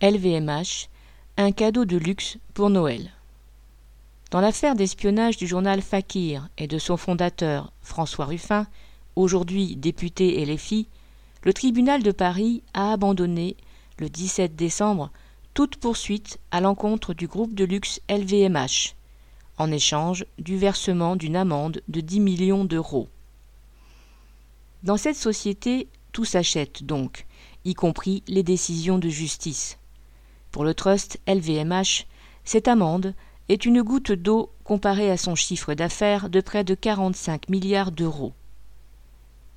LVMH, un cadeau de luxe pour Noël. Dans l'affaire d'espionnage du journal Fakir et de son fondateur, François Ruffin, aujourd'hui député LFI, le tribunal de Paris a abandonné, le 17 décembre, toute poursuite à l'encontre du groupe de luxe LVMH, en échange du versement d'une amende de 10 millions d'euros. Dans cette société, tout s'achète donc, y compris les décisions de justice. Pour le trust LVMH, cette amende est une goutte d'eau comparée à son chiffre d'affaires de près de 45 milliards d'euros.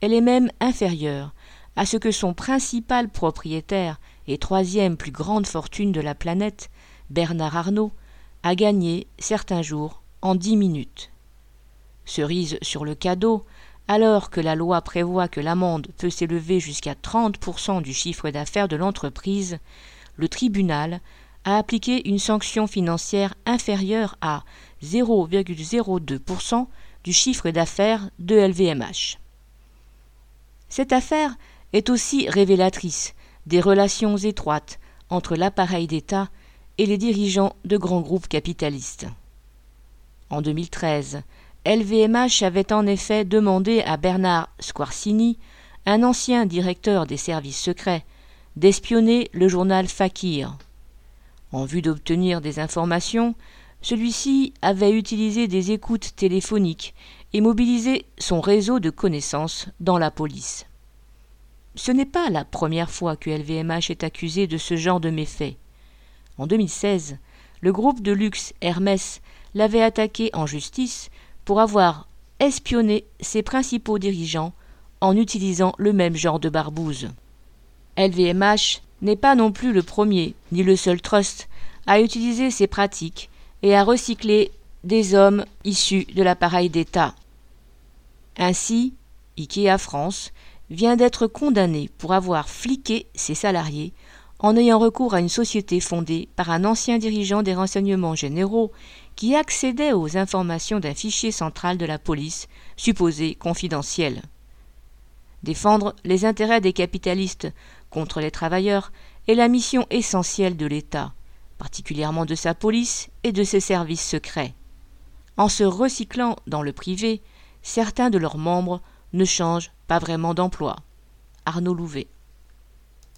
Elle est même inférieure à ce que son principal propriétaire et troisième plus grande fortune de la planète, Bernard Arnault, a gagné certains jours en dix minutes. Cerise sur le cadeau, alors que la loi prévoit que l'amende peut s'élever jusqu'à 30% du chiffre d'affaires de l'entreprise, le tribunal a appliqué une sanction financière inférieure à 0,02% du chiffre d'affaires de LVMH. Cette affaire est aussi révélatrice des relations étroites entre l'appareil d'État et les dirigeants de grands groupes capitalistes. En 2013, LVMH avait en effet demandé à Bernard Squarcini, un ancien directeur des services secrets, d'espionner le journal Fakir. En vue d'obtenir des informations, celui-ci avait utilisé des écoutes téléphoniques et mobilisé son réseau de connaissances dans la police. Ce n'est pas la première fois que LVMH est accusé de ce genre de méfaits. En 2016, le groupe de luxe Hermès l'avait attaqué en justice pour avoir espionné ses principaux dirigeants en utilisant le même genre de barbouze. LVMH n'est pas non plus le premier ni le seul trust à utiliser ces pratiques et à recycler des hommes issus de l'appareil d'État. Ainsi, IKEA France vient d'être condamné pour avoir fliqué ses salariés en ayant recours à une société fondée par un ancien dirigeant des renseignements généraux qui accédait aux informations d'un fichier central de la police supposé confidentiel. Défendre les intérêts des capitalistes contre les travailleurs est la mission essentielle de l'État, particulièrement de sa police et de ses services secrets. En se recyclant dans le privé, certains de leurs membres ne changent pas vraiment d'emploi. Arnaud Louvet.